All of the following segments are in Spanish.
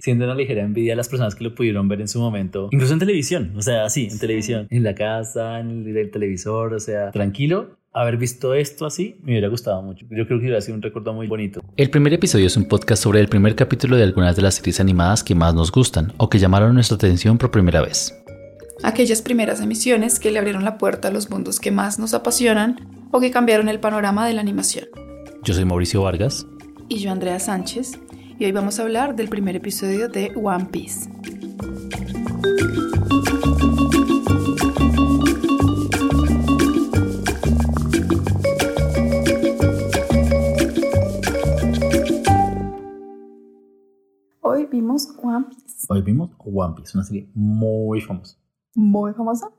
siendo una ligera envidia a las personas que lo pudieron ver en su momento, incluso en televisión, o sea, sí, en televisión, en la casa, en el, televisor, o sea, tranquilo, haber visto esto así me hubiera gustado mucho. Yo creo que hubiera sido un recuerdo muy bonito. El primer episodio es un podcast sobre el primer capítulo de algunas de las series animadas que más nos gustan o que llamaron nuestra atención por primera vez. Aquellas primeras emisiones que le abrieron la puerta a los mundos que más nos apasionan o que cambiaron el panorama de la animación. Yo soy Mauricio Vargas. Y yo Andrea Sánchez. Y hoy vamos a hablar del primer episodio de One Piece. Hoy vimos One Piece. Hoy vimos One Piece, una serie muy famosa. Muy famosa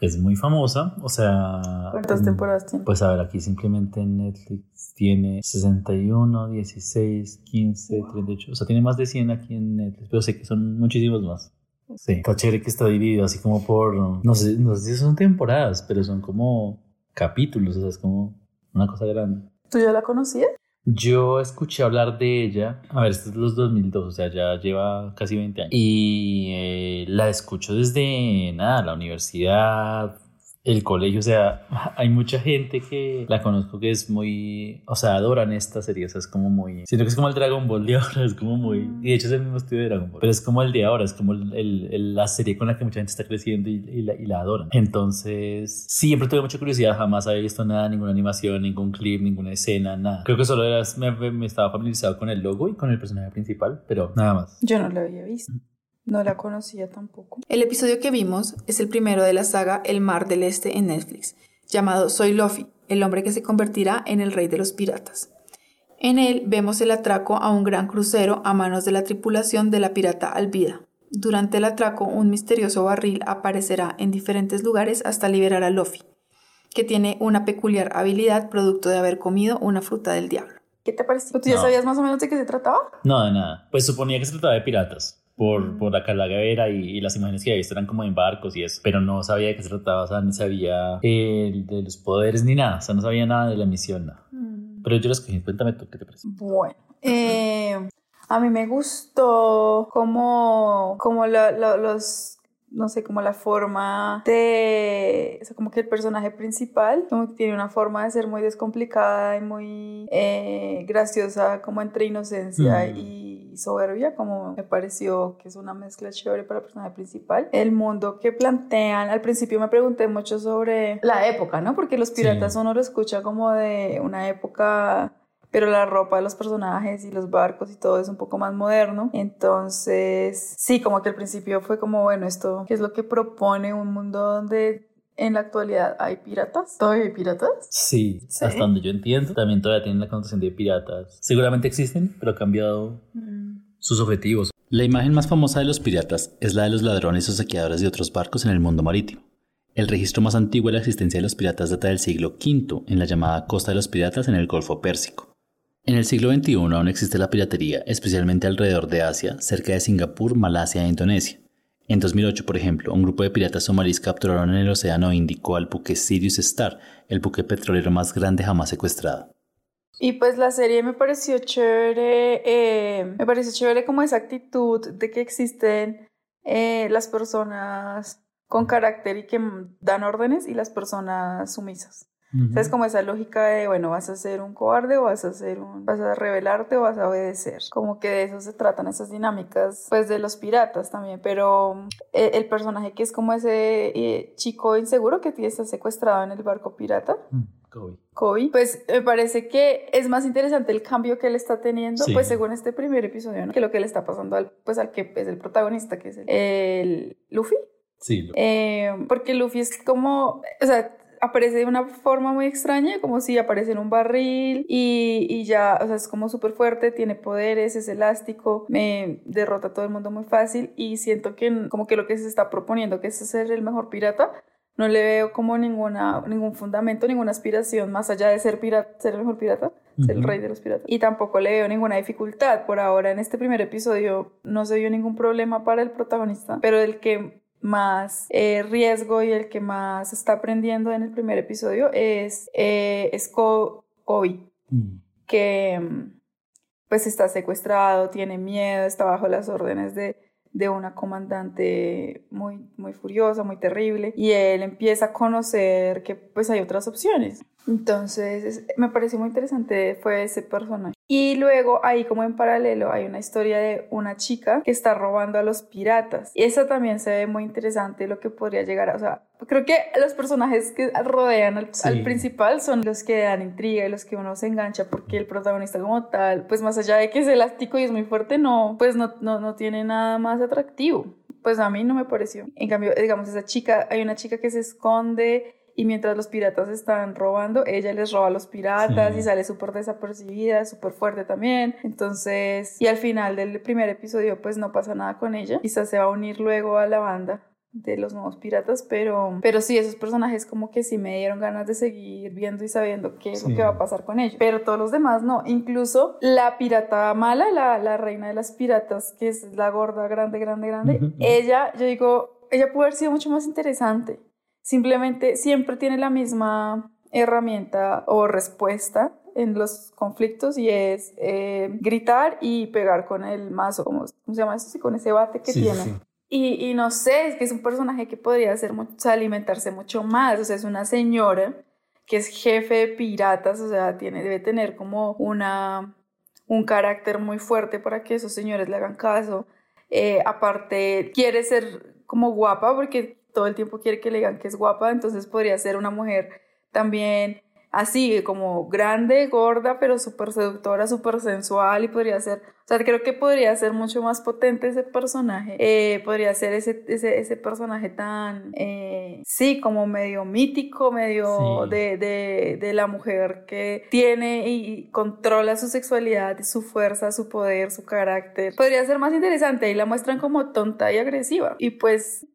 es muy famosa, o sea... ¿Cuántas temporadas tiene? Pues a ver, aquí simplemente en Netflix tiene 61, 16, 15, 38, o sea, tiene más de 100 aquí en Netflix, pero sé que son muchísimos más. Sí, está chévere que está dividido así como por, no sé, no sé si son temporadas, pero son como capítulos, o sea, es como una cosa grande. ¿Tú ya la conocías? Yo escuché hablar de ella, a ver, esto es los 2002, o sea, ya lleva casi 20 años. Y eh, la escucho desde nada, la universidad, el colegio, o sea, hay mucha gente que la conozco que es muy, o sea, adoran esta serie, o sea, es como muy, siento que es como el Dragon Ball de ahora, es como muy, y de hecho es el mismo estudio de Dragon Ball, pero es como el de ahora, es como el, la serie con la que mucha gente está creciendo y, la, y la adoran. Entonces, siempre tuve mucha curiosidad, jamás había visto nada, ninguna animación, ningún clip, ninguna escena, nada. Creo que solo era, me estaba familiarizado con el logo y con el personaje principal, pero nada más. Yo no lo había visto. No la conocía tampoco. El episodio que vimos es el primero de la saga El Mar del Este en Netflix, llamado Soy Luffy, el hombre que se convertirá en el rey de los piratas. En él vemos el atraco a un gran crucero a manos de la tripulación de la pirata Alvida. Durante el atraco, un misterioso barril aparecerá en diferentes lugares hasta liberar a Luffy, que tiene una peculiar habilidad producto de haber comido una fruta del diablo. ¿Qué te pareció? ¿Tú ya sabías más o menos de qué se trataba? No, de nada. Pues suponía que se trataba de piratas por, por la calavera y, y, las imágenes que había visto eran como en barcos y eso, pero no sabía de qué se trataba, o sea, ni sabía de los poderes ni nada, o sea, no sabía nada de la misión, nada. Mm. Pero yo lo escogí, cuéntame tú, ¿qué te parece? Bueno, eh, a mí me gustó como, como los no sé, como la forma de, o sea, como que el personaje principal como que tiene una forma de ser muy descomplicada y muy eh, graciosa, como entre inocencia mm. y soberbia, como me pareció que es una mezcla chévere para el personaje principal. El mundo que plantean, al principio me pregunté mucho sobre la época, ¿no? Porque los piratas uno lo escucha como de una época pero la ropa de los personajes y los barcos y todo es un poco más moderno. Entonces, sí, como que al principio fue como, bueno, esto, ¿qué es lo que propone un mundo donde en la actualidad hay piratas? ¿Todavía hay piratas? Sí, hasta donde yo entiendo, también todavía tienen la connotación de piratas. Seguramente existen, pero ha cambiado mm. sus objetivos. La imagen más famosa de los piratas es la de los ladrones o saqueadores de otros barcos en el mundo marítimo. El registro más antiguo de la existencia de los piratas data del siglo V en la llamada Costa de los Piratas en el Golfo Pérsico. En el siglo XXI aún existe la piratería, especialmente alrededor de Asia, cerca de Singapur, Malasia e Indonesia. En 2008, por ejemplo, un grupo de piratas somalíes capturaron en el Océano Índico al buque Sirius Star, el buque petrolero más grande jamás secuestrado. Y pues la serie me pareció chévere, eh, me pareció chévere como esa actitud de que existen eh, las personas con carácter y que dan órdenes y las personas sumisas. Es como esa lógica de, bueno, vas a ser un cobarde o vas a ser un, vas a rebelarte o vas a obedecer. Como que de eso se tratan esas dinámicas, pues de los piratas también, pero eh, el, personaje que es como ese eh, chico inseguro que está secuestrado en el barco pirata. Mm, Kobe. Pues me parece que es más interesante el cambio que él está teniendo, pues según este primer episodio, que lo que le está pasando al, pues al que es el protagonista, que es el, Luffy. Sí. Eh, porque Luffy es como, o sea, aparece de una forma muy extraña, como si aparece en un barril y, y ya, o sea, es como súper fuerte, tiene poderes, es elástico, me derrota a todo el mundo muy fácil y siento que como que lo que se está proponiendo, que es ser el mejor pirata, no le veo como ninguna, ningún fundamento, ninguna aspiración más allá de ser, pirata, ser el mejor pirata, ser el rey de los piratas. Y tampoco le veo ninguna dificultad. Por ahora, en este primer episodio, no se vio ningún problema para el protagonista, pero el que más eh, riesgo y el que más está aprendiendo en el primer episodio es, eh, es Kobe, mm. que, pues está secuestrado, tiene miedo, está bajo las órdenes de, de una comandante muy, muy furiosa, muy terrible, y él empieza a conocer que pues hay otras opciones. Entonces, me pareció muy interesante fue ese personaje. Y luego ahí como en paralelo hay una historia de una chica que está robando a los piratas. Y eso también se ve muy interesante lo que podría llegar a, o sea, creo que los personajes que rodean al, al, principal son los que dan intriga y los que uno se engancha porque el protagonista como tal, pues más allá de que es elástico y es muy fuerte, no, pues no, no, no tiene nada más atractivo. Pues a mí no me pareció. En cambio, digamos, esa chica, hay una chica que se esconde y mientras los piratas están robando, ella les roba a los piratas y sale súper desapercibida, súper fuerte también. Entonces, y al final del primer episodio, pues no pasa nada con ella. Quizás se va a unir luego a la banda de los nuevos piratas, pero, pero sí, esos personajes como que sí me dieron ganas de seguir viendo y sabiendo qué es lo que va a pasar con ellos. Pero todos los demás no. Incluso la pirata mala, la, la reina de las piratas, que es la gorda, grande, grande, grande, ella, yo digo, ella puede haber sido mucho más interesante simplemente siempre tiene la misma herramienta o respuesta en los conflictos y es eh, gritar y pegar con el mazo, ¿cómo, se llama eso? Sí, con ese bate que tiene. Y, y, no sé, es que es un personaje que podría ser, alimentarse mucho más, o sea, es una señora que es jefe de piratas, o sea, tiene, debe tener como una, un carácter muy fuerte para que esos señores le hagan caso. Eh, aparte, quiere ser como guapa porque todo el tiempo quiere que le digan que es guapa, entonces podría ser una mujer también así, como grande, gorda, pero súper seductora, súper sensual y podría ser, o sea, creo que podría ser mucho más potente ese personaje, eh, podría ser ese, ese, ese personaje tan, eh, sí, como medio mítico, medio de, de, de, la mujer que tiene y controla su sexualidad, su fuerza, su poder, su carácter, podría ser más interesante y la muestran como tonta y agresiva. Y pues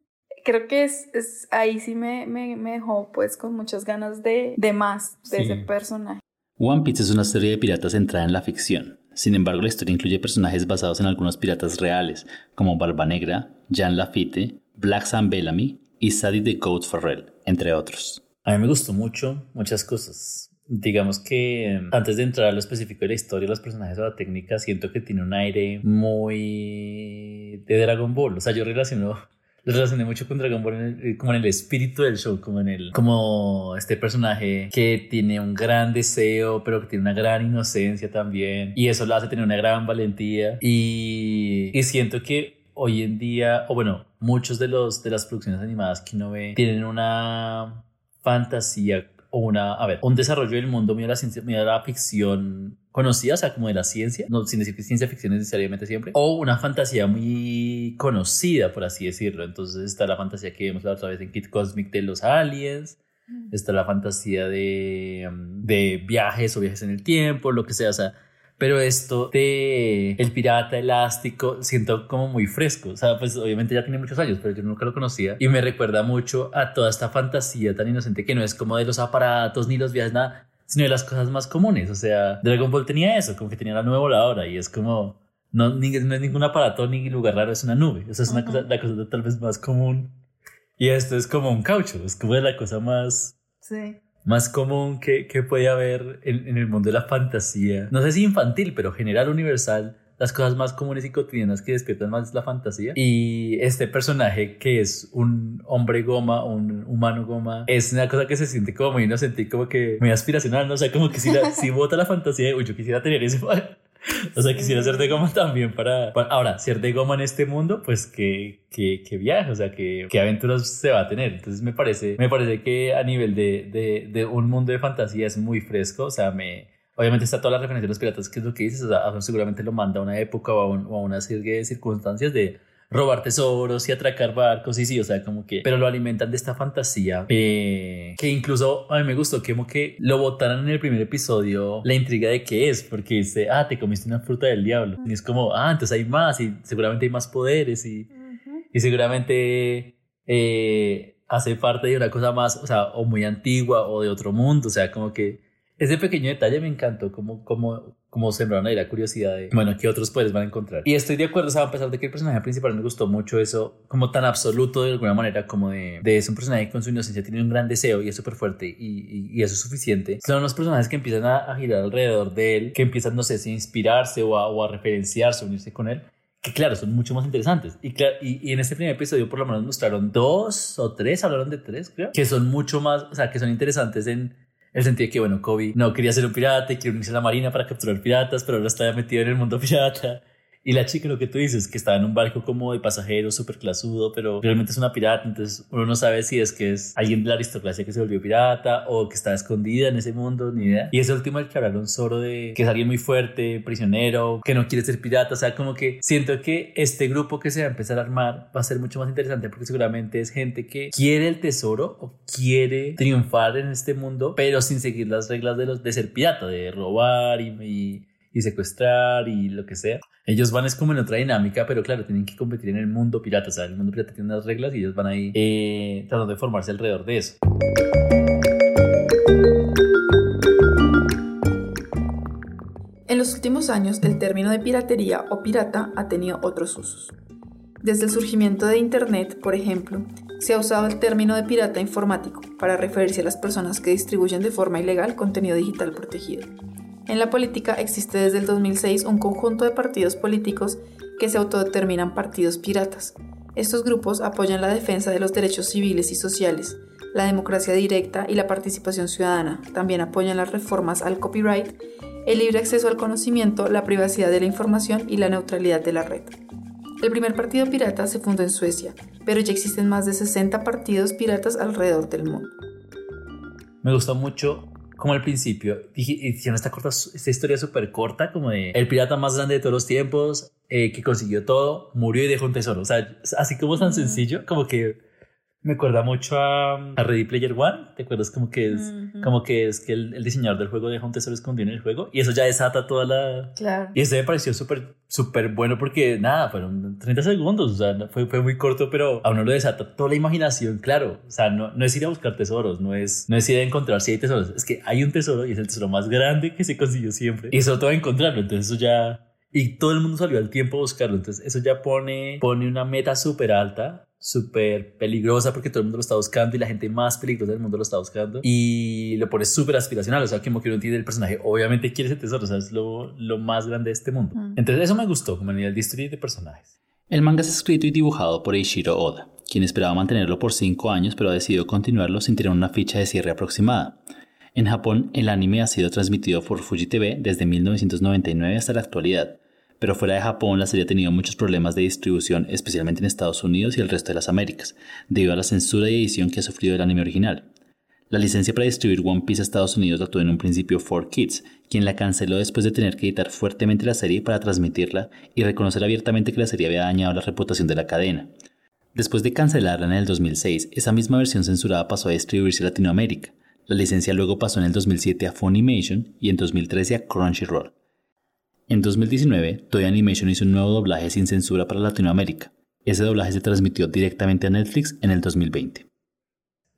creo que es, es ahí sí me, me, me, dejó pues con muchas ganas de, de más de ese personaje. One Piece es una serie de piratas centrada en la ficción. Sin embargo, la historia incluye personajes basados en algunos piratas reales, como Barba Negra, Jan Lafitte, Black Sam Bellamy y Sadie the Goat Farrell, entre otros. A mí me gustó mucho, muchas cosas. Digamos que antes de entrar a lo específico de la historia, los personajes o la técnica, siento que tiene un aire muy de Dragon Ball. O sea, yo relaciono lo relacioné mucho con Dragon Ball eh, como en el espíritu del show, como en el, como este personaje que tiene un gran deseo, pero que tiene una gran inocencia también. Y eso lo hace tener una gran valentía. Y, y siento que hoy en día, o bueno, muchos de los de las producciones animadas que uno ve tienen una fantasía una, a ver, un desarrollo del mundo mío de la ciencia, de la ficción conocida, o sea, como de la ciencia, no sin decir que ciencia ficción necesariamente siempre, o una fantasía muy conocida, por así decirlo. Entonces está la fantasía que vimos la otra vez en Kid Cosmic de los aliens, está la fantasía de, mm, de viajes o viajes en el tiempo, lo que sea, o sea, pero esto de el pirata elástico siento como muy fresco, o sea, pues obviamente ya tiene muchos años, pero yo nunca lo conocía. Y me recuerda mucho a toda esta fantasía tan inocente que no es como de los aparatos ni los viajes, nada, sino de las cosas más comunes, o sea, Dragon Ball tenía eso, como que tenía la nube voladora y es como, no, ni, no es ningún aparato ni lugar raro, es una nube, o sea, es una cosa, la cosa tal vez más común. Y esto es como un caucho, es como de la cosa más... Sí más común que, que puede haber en, en, el mundo de la fantasía. No sé si infantil, pero general, universal. Las cosas más comunes y cotidianas que despiertan más la fantasía. Y este personaje que es un hombre goma, un humano goma, es una cosa que se siente como muy inocente como que muy aspiracional, ¿no? O sea, como que si, la, si vota la fantasía, uy, yo quisiera tener ese o sea, quisiera ser de goma también para, Ahora, ser de goma en este mundo, pues que, que, que viaje, o sea, que, que aventuras se va a tener. Entonces me parece, me parece que a nivel de, de, de un mundo de fantasía es muy fresco, o sea, me... Obviamente está toda la referencia de los piratas, que es lo que dices, o sea, seguramente lo manda a una época o a, o a una serie de circunstancias de robar tesoros y atracar barcos y sí, o sea, como que, pero lo alimentan de esta fantasía eh, que incluso a mí me gustó que como que lo botaran en el primer episodio la intriga de qué es, porque dice, ah, te comiste una fruta del diablo. Y es como, ah, entonces hay más y seguramente hay más poderes y, y seguramente eh, hace parte de una cosa más, o sea, o muy antigua o de otro mundo, o sea, como que ese pequeño detalle me encantó, como, como, como sembraron ahí la curiosidad de, bueno, ¿qué otros poderes van a encontrar? Y estoy de acuerdo, o a pesar de que el personaje principal me gustó mucho eso, como tan absoluto de alguna manera, como de, de es un personaje que con su inocencia tiene un gran deseo y es súper fuerte y, y, eso es suficiente. Son los personajes que empiezan a, girar alrededor de él, que empiezan, no sé, a inspirarse o a, o a referenciarse, unirse con él que claro, son mucho más interesantes. Y, y, y, en este primer episodio por lo menos mostraron dos o tres, hablaron de tres, creo, que son mucho más, o sea, que son interesantes en el sentido que, bueno, Kobe no quería ser un pirata y quiere unirse a la marina para capturar piratas, pero ahora está metido en el mundo pirata. Y la chica, lo que tú dices, que estaba en un barco como de pasajeros, súper clasudo, pero realmente es una pirata, entonces uno no sabe si es que es alguien de la aristocracia que se volvió pirata o que está escondida en ese mundo, ni idea. Y ese último el que hablaron solo de que es alguien muy fuerte, prisionero, que no quiere ser pirata, o sea, como que siento que este grupo que se va a empezar a armar va a ser mucho más interesante porque seguramente es gente que quiere el tesoro o quiere triunfar en este mundo, pero sin seguir las reglas de, los, de ser pirata, de robar y, y y secuestrar y lo que sea. Ellos van es como en otra dinámica, pero claro, tienen que competir en el mundo pirata. O sea, el mundo pirata tiene unas reglas y ellos van ahí eh, tratando de formarse alrededor de eso. En los últimos años, el término de piratería o pirata ha tenido otros usos. Desde el surgimiento de Internet, por ejemplo, se ha usado el término de pirata informático para referirse a las personas que distribuyen de forma ilegal contenido digital protegido. En la política existe desde el 2006 un conjunto de partidos políticos que se autodeterminan partidos piratas. Estos grupos apoyan la defensa de los derechos civiles y sociales, la democracia directa y la participación ciudadana. También apoyan las reformas al copyright, el libre acceso al conocimiento, la privacidad de la información y la neutralidad de la red. El primer partido pirata se fundó en Suecia, pero ya existen más de 60 partidos piratas alrededor del mundo. Me gustó mucho como al principio, hicieron esta, corta, esta historia súper corta, como de el pirata más grande de todos los tiempos, eh, que consiguió todo, murió y dejó un tesoro. O sea, así como tan sencillo, como que me acuerda mucho a, a, Ready Player One. ¿Te acuerdas como que es, como que, es que el, diseñador del juego deja un tesoro escondido en el juego? Y eso ya desata toda la... Claro. Y eso me pareció súper, súper bueno porque nada, fueron 30 segundos. O sea, fue, fue muy corto, pero a uno lo desata toda la imaginación, claro. O sea, no, no es ir a buscar tesoros, no es, no es ir a encontrar si hay tesoros. Es que hay un tesoro y es el tesoro más grande que se consiguió siempre. Y eso todo a encontrarlo. Entonces eso ya... Y todo el mundo salió al tiempo a buscarlo. Entonces eso ya pone, pone una meta súper alta súper peligrosa porque todo el mundo lo está buscando y la gente más peligrosa del mundo lo está buscando y lo pone súper aspiracional, o sea, como que uno entiende el personaje, obviamente quiere ese tesoro, o sea, es lo, lo más grande de este mundo. Mm. Entonces eso me gustó como a nivel de historia y de personajes. El manga es escrito y dibujado por Eiichiro Oda, quien esperaba mantenerlo por 5 años pero ha decidido continuarlo sin tener una ficha de cierre aproximada. En Japón, el anime ha sido transmitido por Fuji TV desde 1999 hasta la actualidad, pero fuera de Japón la serie ha tenido muchos problemas de distribución, especialmente en Estados Unidos y el resto de las Américas, debido a la censura y edición que ha sufrido el anime original. La licencia para distribuir One Piece a Estados Unidos la tuvo en un principio 4Kids, quien la canceló después de tener que editar fuertemente la serie para transmitirla y reconocer abiertamente que la serie había dañado la reputación de la cadena. Después de cancelarla en el 2006, esa misma versión censurada pasó a distribuirse en Latinoamérica. La licencia luego pasó en el 2007 a Funimation y en 2013 a Crunchyroll. En 2019, Toy Animation hizo un nuevo doblaje sin censura para Latinoamérica. Ese doblaje se transmitió directamente a Netflix en el 2020.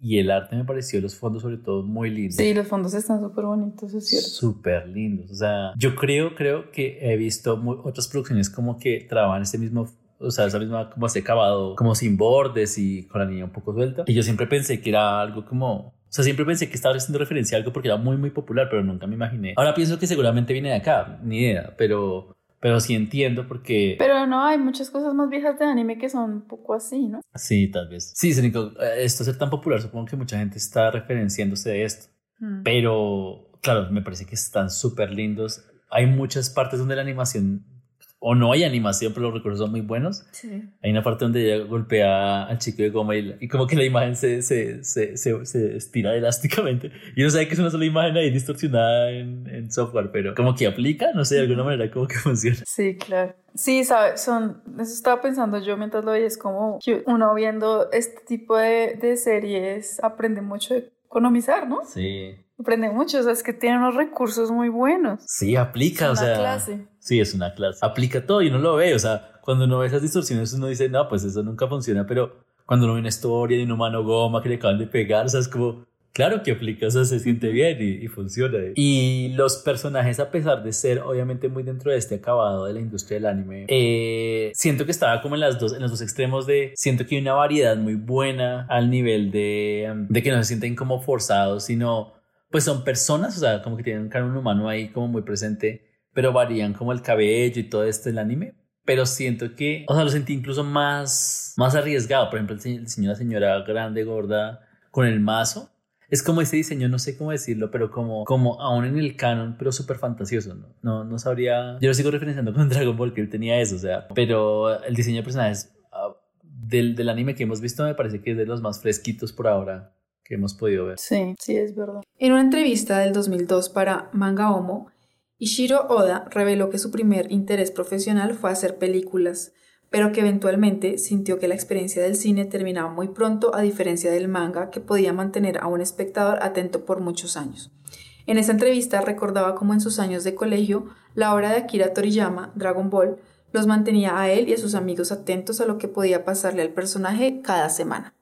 Y el arte me pareció, los fondos sobre todo, muy lindos. Sí, los fondos están súper bonitos, es cierto. Súper lindos. O sea, yo creo, creo que he visto otras producciones como que trabajan este mismo o sea, esa misma como se acabado como sin bordes y con la niña un poco suelta. Y yo siempre pensé que era algo como sea, siempre pensé que estaba haciendo referencia a algo porque era muy, muy popular, pero nunca me imaginé. Ahora pienso que seguramente viene de acá, ni idea, pero, pero sí entiendo porque... Pero no, hay muchas cosas más viejas de anime que son un poco así, ¿no? Sí, tal vez. Sí, Sonico, eh, esto ser tan popular, supongo que mucha gente está referenciándose de esto. Hmm. Pero, claro, me parece que están súper lindos. Hay muchas partes donde la animación o no hay animación, pero los recursos son muy buenos. Sí. Hay una parte donde ella golpea al chico de goma y, como que la imagen se, se, se, se, estira elásticamente. Y uno sabe que es una sola imagen ahí distorsionada en, en, software, pero como que aplica, no sé, de alguna manera como que funciona. Sí, claro. Sí, sabes, son, eso estaba pensando yo mientras lo veía, es como que uno viendo este tipo de, de series aprende mucho de economizar, ¿no? Sí. Aprende mucho, o sea, es que tiene unos recursos muy buenos. Sí, aplica, o sea. Clase. Sí, es una clase. Aplica todo y uno lo ve, o sea, cuando uno ve esas distorsiones uno dice, no, pues eso nunca funciona, pero cuando uno ve una historia de un humano goma que le acaban de pegar, o sea, es como, Claro que aplica, o sea, se siente bien y, y, funciona. Y los personajes, a pesar de ser obviamente muy dentro de este acabado de la industria del anime, eh, siento que estaba como en, las dos, en los dos extremos de, siento que hay una variedad muy buena al nivel de, de que no se sienten como forzados, sino pues son personas, o sea, como que tienen un canon humano ahí como muy presente, pero varían como el cabello y todo esto del anime. Pero siento que, o sea, lo sentí incluso más, más arriesgado. Por ejemplo, el señor, la señora grande, gorda, con el mazo es como ese diseño, no sé cómo decirlo, pero como, como aún en el canon, pero súper fantasioso, ¿no? ¿no? Sabría. Yo lo sigo referenciando con Dragon Ball, que él tenía eso, o sea, pero el diseño de personajes uh, del, del anime que hemos visto me parece que es de los más fresquitos por ahora que hemos podido ver. Sí, sí, es verdad. En una entrevista del 2002 para Manga Homo, Ishiro Oda reveló que su primer interés profesional fue hacer películas pero que eventualmente sintió que la experiencia del cine terminaba muy pronto a diferencia del manga que podía mantener a un espectador atento por muchos años. En esa entrevista recordaba cómo en sus años de colegio la obra de Akira Toriyama, Dragon Ball, los mantenía a él y a sus amigos atentos a lo que podía pasarle al personaje cada semana.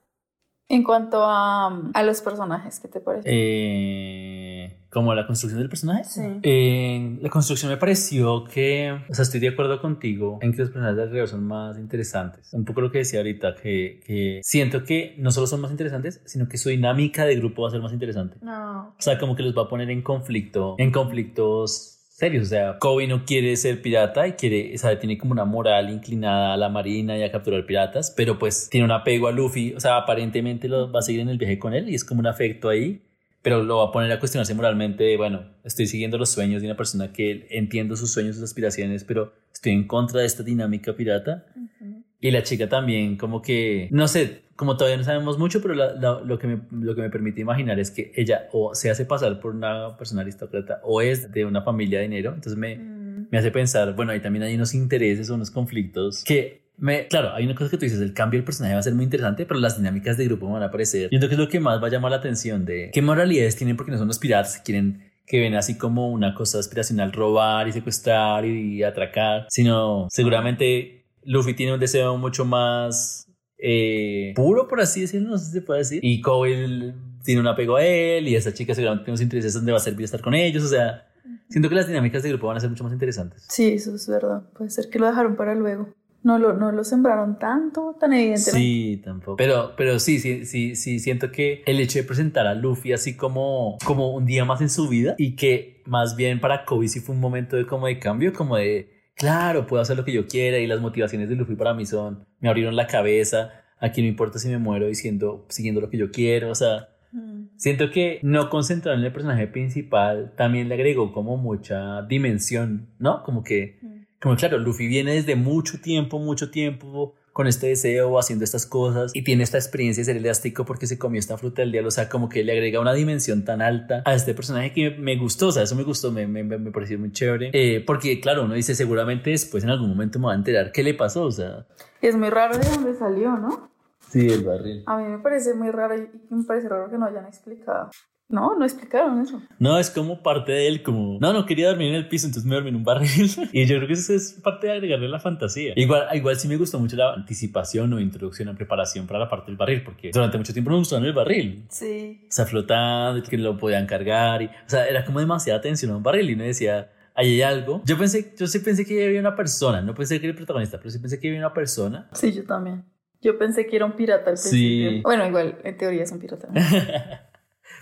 En cuanto a, a los personajes, ¿qué te parece? Eh, como la construcción del personaje. Sí. Eh, la construcción me pareció que, o sea, estoy de acuerdo contigo en que los personajes de alrededor son más interesantes. Un poco lo que decía ahorita, que, que siento que no solo son más interesantes, sino que su dinámica de grupo va a ser más interesante. No. O sea, como que los va a poner en conflicto, en conflictos serios. O sea, Kobe no quiere ser pirata y quiere, o sea, tiene como una moral inclinada a la marina y a capturar piratas, pero pues tiene un apego a Luffy. O sea, aparentemente lo va a seguir en el viaje con él y es como un afecto ahí, pero lo va a poner a cuestionarse moralmente. De, bueno, estoy siguiendo los sueños de una persona que entiendo sus sueños, sus aspiraciones, pero estoy en contra de esta dinámica pirata. Uh -huh. Y la chica también, como que, no sé, como todavía no sabemos mucho, pero la, la, lo, que me, lo que me permite imaginar es que ella o se hace pasar por una persona aristócrata o es de una familia de dinero. Entonces me, Mm. me hace pensar, bueno, ahí también hay unos intereses o unos conflictos que me, claro, hay una cosa que tú dices, el cambio del personaje va a ser muy interesante, pero las dinámicas de grupo van a aparecer. Yo creo que es lo que más va a llamar la atención de qué moralidades tienen porque no son los piratas quieren que ven así como una cosa aspiracional robar y secuestrar y, y atracar, sino seguramente Luffy tiene un deseo mucho más eh, puro, por así decirlo, no sé si se puede decir. Y Kobe tiene un apego a él y esa chica seguramente tiene unos intereses donde va a servir estar con ellos. O sea, siento que las dinámicas de grupo van a ser mucho más interesantes. Sí, eso es verdad. Puede ser que lo dejaron para luego. No lo, no lo sembraron tanto, tan evidentemente. Sí, tampoco. Pero, pero sí, sí, sí, sí, siento que el hecho de presentar a Luffy así como, como un día más en su vida y que más bien para Kobe sí fue un momento de como de cambio, como de claro, puedo hacer lo que yo quiera y las motivaciones de Luffy para mí son, me abrieron la cabeza, aquí no importa si me muero diciendo, siguiendo lo que yo quiero, o sea, Mm. siento que no concentrar en el personaje principal también le agregó como mucha dimensión, ¿no? Como que, Mm. como claro, Luffy viene desde mucho tiempo, mucho tiempo con este deseo, haciendo estas cosas y tiene esta experiencia de ser elástico porque se comió esta fruta del día, o sea, como que le agrega una dimensión tan alta a este personaje que me, gustó, o sea, eso me gustó, me, me, me pareció muy chévere, eh, porque claro, uno dice seguramente después en algún momento me va a enterar qué le pasó, o sea. Es muy raro de dónde salió, ¿no? Sí, el barril. A mí me parece muy raro y me parece raro que no hayan explicado. No, no explicaron eso. No, es como parte de él, como, no, no quería dormir en el piso, entonces me dormí en un barril. y yo creo que eso es parte de agregarle la fantasía. Igual, igual sí me gustó mucho la anticipación o introducción o preparación para la parte del barril, porque durante mucho tiempo no me gustó en el barril. Sí. O sea, flotando, que lo podían cargar. Y, o sea, era como demasiada tensión en un barril y no decía, ahí hay algo. Yo pensé, yo sí pensé que había una persona, no pensé que era el protagonista, pero sí pensé que había una persona. Sí, yo también. Yo pensé que era un pirata al Sí. principio. Bueno, igual, en teoría es un pirata.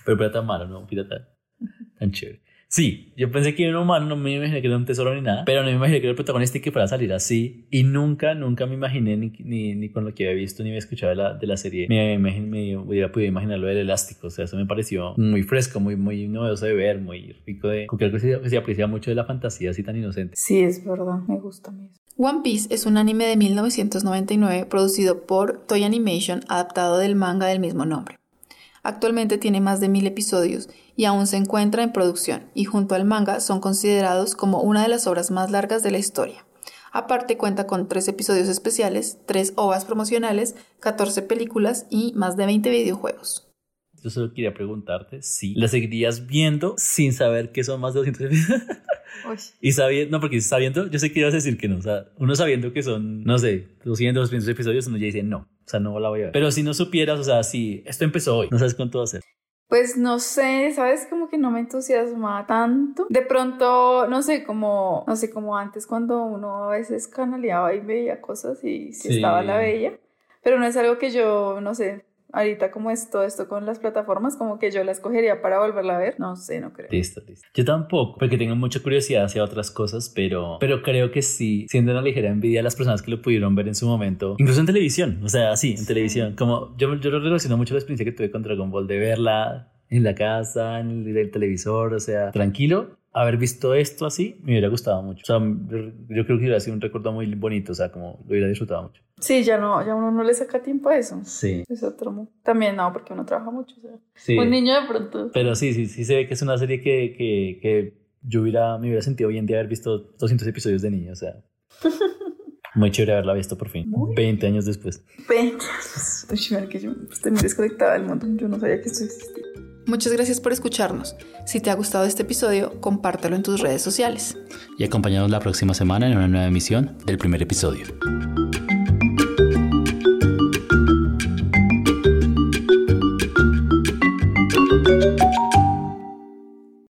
Pero pirata malo, no pirata tan chévere. Sí, yo pensé que era un humano, no me imaginé que era un tesoro ni nada, pero no me imaginé que era el protagonista y que fuera a salir así. Y nunca, nunca me imaginé, ni, ni, ni con lo que había visto ni había escuchado de la, de la serie, me, me, me hubiera podido imaginar lo del elástico. O sea, eso me pareció muy fresco, muy, muy novedoso de ver, muy rico de. Creo que se, aprecia mucho de la fantasía así tan inocente. Sí, es verdad, me gusta a mí. One Piece es un anime de 1999 producido por Toy Animation adaptado del manga del mismo nombre. Actualmente tiene más de mil episodios y aún se encuentra en producción y junto al manga son considerados como una de las obras más largas de la historia. Aparte cuenta con tres episodios especiales, tres ovas promocionales, 14 películas y más de 20 videojuegos. Yo solo quería preguntarte si la seguirías viendo sin saber que son más de 200 episodios. Uy. Y sabiendo, no, porque sabiendo, yo sé que ibas a decir que no. O sea, uno sabiendo que son, no sé, 200, 200 episodios, uno ya dice no. O sea, no la voy a ver. Pero si no supieras, o sea, si esto empezó hoy, no sabes cuánto va a ser. Pues no sé, sabes como que no me entusiasma tanto. De pronto, no sé, como, no sé, como antes cuando uno a veces canaleaba y veía cosas y si Sí. estaba la veía. Pero no es algo que yo, no sé, ahorita como es todo esto con las plataformas, como que yo la escogería para volverla a ver. No sé, no creo. Listo, listo. Yo tampoco, porque tengo mucha curiosidad hacia otras cosas, pero, pero creo que sí, siendo una ligera envidia a las personas que lo pudieron ver en su momento, incluso en televisión, o sea, sí, en televisión, como yo, yo lo relaciono mucho a la experiencia que tuve con Dragon Ball, de verla en la casa, en el, el televisor, o sea, tranquilo. Haber visto esto así me hubiera gustado mucho. O sea, yo, creo que hubiera sido un recuerdo muy bonito, o sea, como lo hubiera disfrutado mucho. Sí, ya no, ya uno no le saca tiempo a eso. Sí, Es otro. También no, porque uno trabaja mucho. O sea, sí. Un niño de pronto. Pero sí, sí, sí se ve que es una serie que, que, que yo hubiera, me hubiera sentido bien de haber visto 200 episodios de niño, o sea. Muy chévere haberla visto por fin, 20 años después. Ven. Uy, mira que yo estoy muy desconectada del mundo. Yo no sabía que esto existía. Muchas gracias por escucharnos. Si te ha gustado este episodio, compártelo en tus redes sociales. Y acompañados la próxima semana en una nueva emisión del primer episodio.